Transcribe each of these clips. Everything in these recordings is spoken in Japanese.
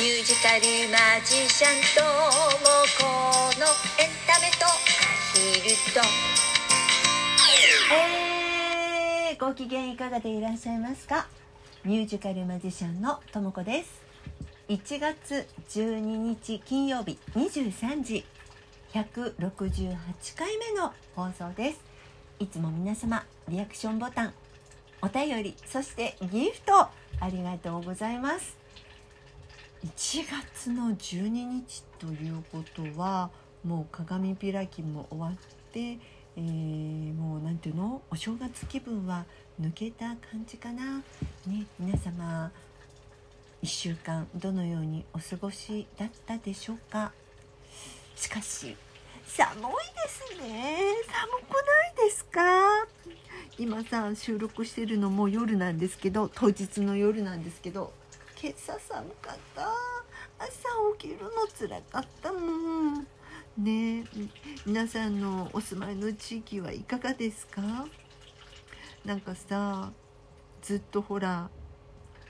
ミュージカルマジシャンともこのエンタメとアヒルと。えー、ご機嫌いかがでいらっしゃいますか？ミュージカルマジシャンのともこです。1月12日金曜日23時168回目の放送です。いつも皆様リアクションボタンお便りそしてギフトありがとうございます。1月の12日ということはもう鏡開きも終わって、えーもうなんていうのお正月気分は抜けた感じかな？ね皆様1週間どのようにお過ごしだったでしょうか？しかし寒いですね。寒くないですか？今さ収録してるのも夜なんですけど当日の夜なんですけど今朝寒かった。朝起きるのつらかったもん。ね皆さんのお住まいの地域はいかがですか？なんかさずっとほら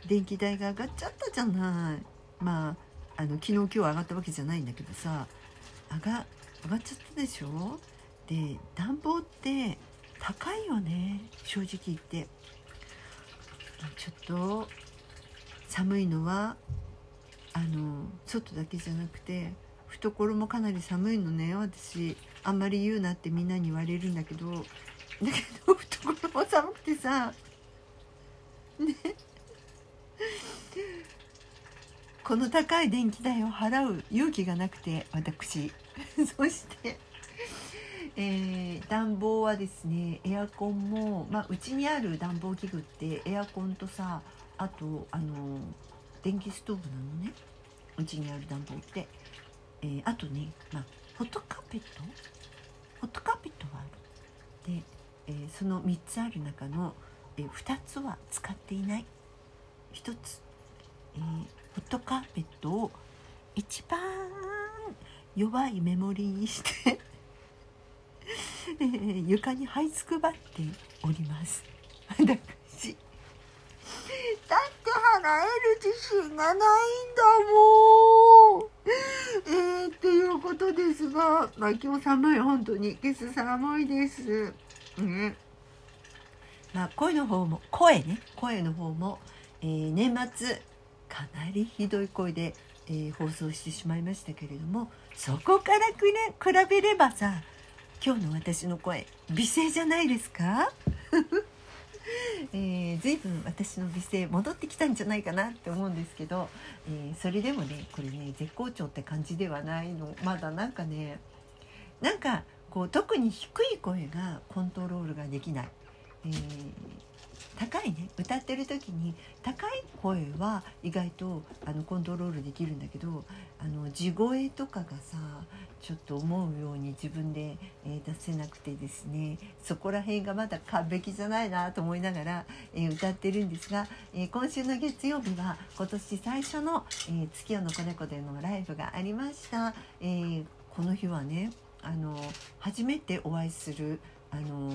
電気代が上がっちゃったじゃない。まああの昨日今日上がったわけじゃないんだけどさ上が上がっちゃったでしょ？で暖房って高いよね正直言って。ちょっと寒いのはあの外だけじゃなくて懐もかなり寒いのね私。あんまり言うなってみんなに言われるんだけど。だけど懐も寒くてさ。ね。この高い電気代を払う勇気がなくて私。そして、えー暖房はですねエアコンもまあうちにある暖房器具ってエアコンとさあとあの電気ストーブなのね。うちにある暖房って、えーあとね、まあ、ホットカーペット？ホットカーペットはある。で、えーその3つある中の、え2つは使っていない。1つ、えーホットカーペットを一番弱いメモリーにして、えー床に這いつくばっております。私だって払える自信がないんだもん。えー、っていうことですが、まあ、今日寒い本当に今朝寒いです。ねまあ声の方も声ね。声の方も、えー年末かなりひどい声で、えー放送してしまいましたけれどもそこからく、ね、比べればさ今日の私の声美声じゃないですか？えー、随分私の美声戻ってきたんじゃないかなって思うんですけど、えーそれでもねこれね絶好調って感じではないの。まだなんかねなんかこう特に低い声がコントロールができない、えー高いね歌ってる時に高い声は意外とあのコントロールできるんだけどあの地声とかがさちょっと思うように自分で、え出せなくてですねそこら辺がまだ完璧じゃないなと思いながら、え歌ってるんですが、え今週の月曜日は今年最初の、え月夜の子猫でのライブがありました、えーこの日はねあの初めてお会いするあの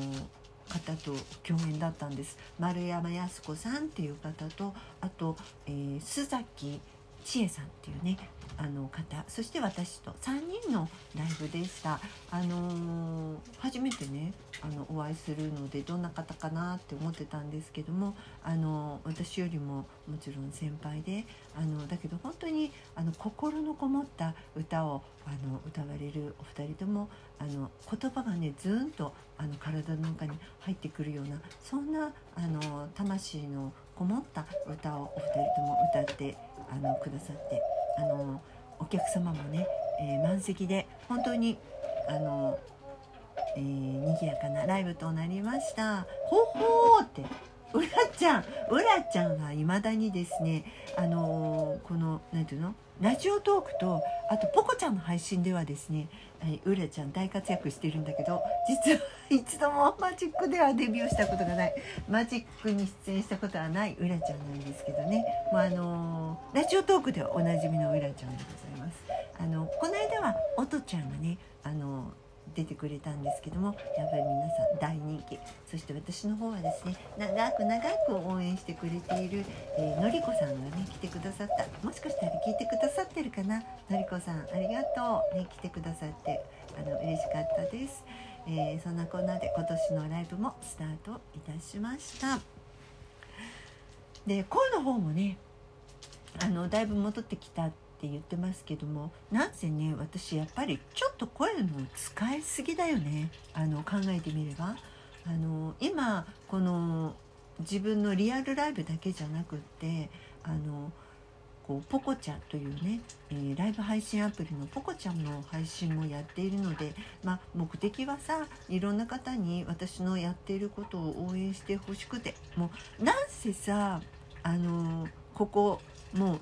方と共演だったんです。丸山靖子さんっていう方とあと、えー須崎千恵さんっていうねあの方そして私と3人のライブでした。あのー初めてねあのお会いするのでどんな方かなって思ってたんですけどもあの私よりももちろん先輩であのだけど本当にあの心のこもった歌をあの歌われるお二人ともあの言葉がねずーんとあの体の中に入ってくるようなそんなあの魂のこもった歌をお二人とも歌ってあのくださってあのお客様もね、えー満席で本当にあの、えー、賑やかなライブとなりました。ほほーってうらちゃんうらちゃんはいまだにですねあのーこのなんていうの？ラジオトークとあとポコちゃんの配信ではですねうらちゃん大活躍してるんだけど実は一度もマジックではデビューしたことがない。マジックに出演したことはないうらちゃんなんですけどね。もうあのーラジオトークではおなじみのうらちゃんでございます。あのこの間はおとちゃんがねあの出てくれたんですけどもやっぱり皆さん大人気。そして私の方はですね長く長く応援してくれている、えー、のりこさんがね来てくださった。もしかしたら聞いてくださってるかな？のりこさんありがとう、ね、来てくださってあの嬉しかったです、えー、そんなこんなで今年のライブもスタートいたしました。で声の方もねあのだいぶ戻ってきたっって言ってますけどもなんせね私やっぱりちょっと声の使いすぎだよね。あの考えてみれば。あの今この自分のリアルライブだけじゃなくってあのこうポコチャというね、えー、ライブ配信アプリのポコちゃんの配信もやっているので、まあ、目的はさいろんな方に私のやっていることを応援してほしくて。もうなんせさあのここもう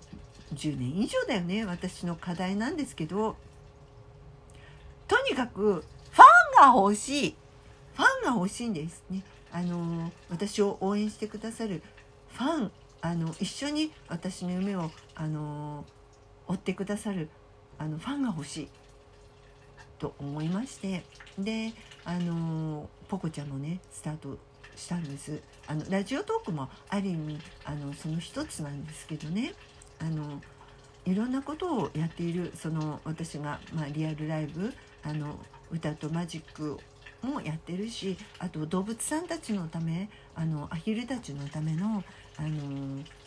10年以上だよね私の課題なんですけど。とにかくファンが欲しい。ファンが欲しいんですね。あの私を応援してくださる。ファンあの一緒に私の夢をあの追ってくださる。あのファンが欲しい。と思いまして。であのポコちゃんもねスタートしたんです。あのラジオトークもある意味あのその一つなんですけどね。あのいろんなことをやっているその私が、まあ、リアルライブあの歌とマジックもやってるしあと動物さんたちのためあのアヒルたちのためのあの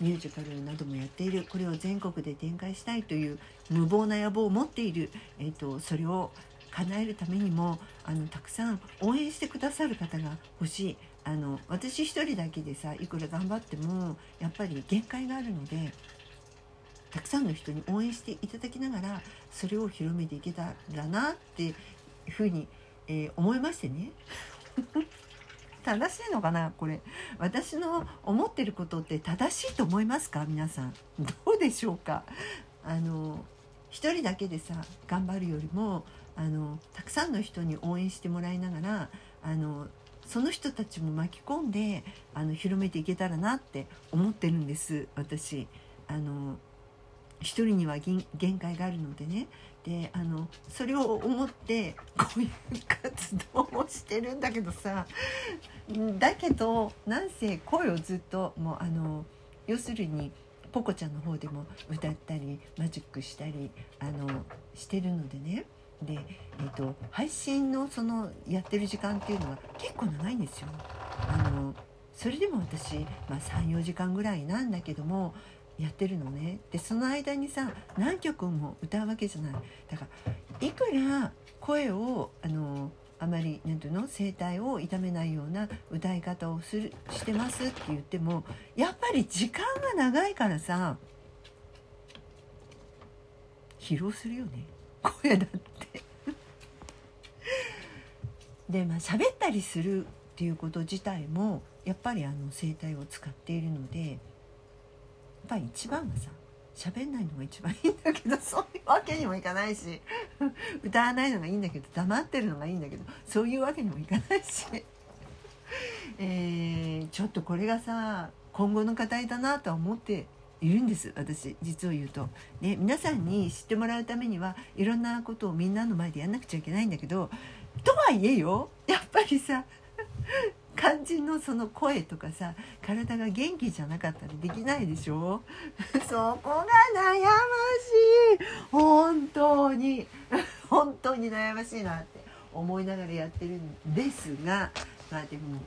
ミュージカルなどもやっている。これを全国で展開したいという無謀な野望を持っている、えーと、それを叶えるためにもあのたくさん応援してくださる方が欲しい。あの私一人だけでさいくら頑張ってもやっぱり限界があるのでたくさんの人に応援していただきながらそれを広めていけたらなっていうふうに、えー、思いましてね。正しいのかなこれ。私の思ってることって正しいと思いますか？皆さん。どうでしょうか？あの一人だけでさ頑張るよりもあのたくさんの人に応援してもらいながらあのその人たちも巻き込んであの広めていけたらなって思ってるんです。私。あの一人には限界があるのでね。であのそれを思ってこういう活動をしてるんだけどさ。だけどなんせ声をずっともうあの要するにポコちゃんの方でも歌ったりマジックしたりあのしてるのでね。で、えーと、配信のそのやってる時間っていうのは結構長いんですよ。あのそれでも私、まあ、34時間ぐらいなんだけどもやってるのね。でその間にさ何曲も歌うわけじゃない。だからいくら声をあのあまり何ていうの声帯を痛めないような歌い方をするしてますって言ってもやっぱり時間が長いからさ疲労するよね。声だって。でまあ喋ったりするっていうこと自体もやっぱりあの声帯を使っているのでぱり一番はさ喋んないのが一番いいんだけどそういうわけにもいかないし歌わないのがいいんだけど黙ってるのがいいんだけどそういうわけにもいかないし、えー、ちょっとこれがさ今後の課題だなとは思っているんです私実を言うと。ね皆さんに知ってもらうためにはいろんなことをみんなの前でやんなくちゃいけないんだけどとはいえよやっぱりさ肝心のその声とかさ体が元気じゃなかったらできないでしょ？そこが悩ましい。本当に。本当に悩ましいなって思いながらやってるんですがまあでも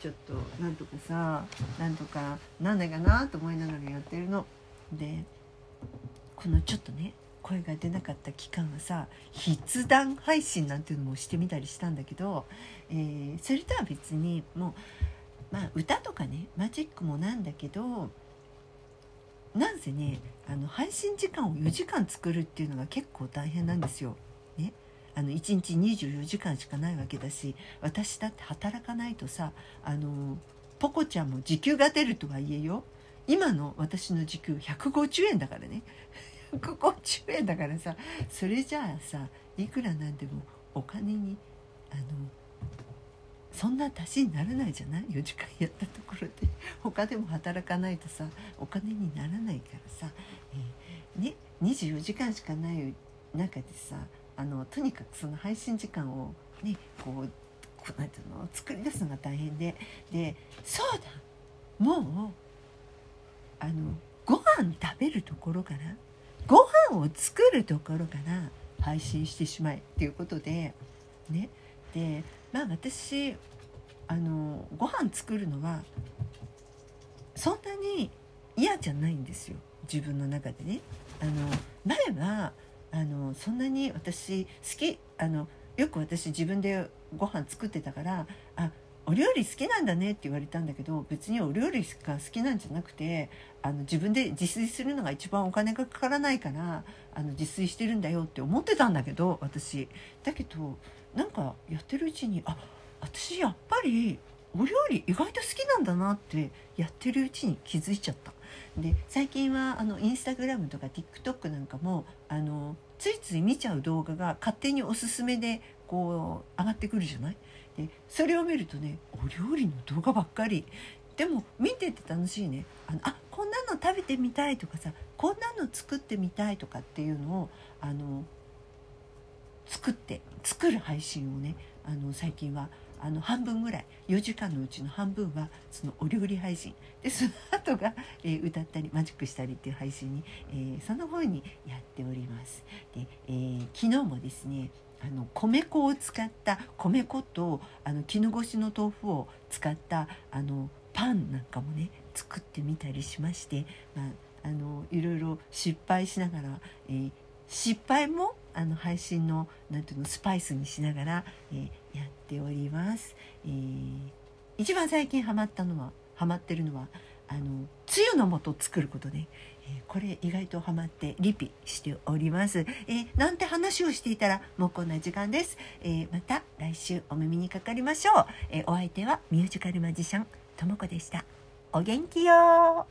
ちょっとなんとかさなんとかなんだかなと思いながらやってるの。でこのちょっとね声が出なかった期間はさ筆談配信なんていうのもしてみたりしたんだけど、えー、それとは別にもう、まあ、歌とかねマジックもなんだけどなんせねあの配信時間を4時間作るっていうのが結構大変なんですよ。ね、あの1日24時間しかないわけだし私だって働かないとさあのポコちゃんも時給が出るとはいえよ。今の私の時給150円だからね。150円だからさそれじゃあさいくらなんでもお金にあのそんな足しにならないじゃない？4時間やったところで。他でも働かないとさお金にならないからさ、えー、ね、24時間しかない中でさあのとにかくその配信時間をねこうこうなていうの？作り出すのが大変で。でそうだ。もうあのご飯食べるところからご飯を作るところから配信してしまえっていうことでねでまあ私あのご飯作るのはそんなに嫌じゃないんですよ自分の中でね。あの前はあのそんなに私好きあのよく私自分でご飯作ってたからあお料理好きなんだねって言われたんだけど別にお料理が好きなんじゃなくてあの自分で自炊するのが一番お金がかからないからあの自炊してるんだよって思ってたんだけど私。だけどなんかやってるうちにあ私やっぱりお料理意外と好きなんだなってやってるうちに気づいちゃった。で最近はあのインスタグラムとか TikTok なんかもあのついつい見ちゃう動画が勝手におすすめでこう上がってくるじゃない？でそれを見るとねお料理の動画ばっかり。でも見てて楽しいね。あのあこんなの食べてみたいとかさこんなの作ってみたいとかっていうのをあの作って作る配信をねあの最近はあの半分ぐらい。4時間のうちの半分はそのお料理配信。でその後が、えー、歌ったりマジックしたりっていう配信に、えー、その方にやっております。で、えー、昨日もですねあの米粉を使った米粉とあの絹ごしの豆腐を使ったあのパンなんかもね作ってみたりしまして、まあ、あのいろいろ失敗しながら、えー、失敗もあの配信のなんていうのスパイスにしながら、えー、やっております。えー、一番最近ハマったのはハマってるのはあのつゆの素作ることね、えー、これ意外とハマってリピしております、えー、なんて話をしていたらもうこんな時間です、えー、また来週お耳にかかりましょう、えお相手はミュージカルマジシャンともこでした。お元気よ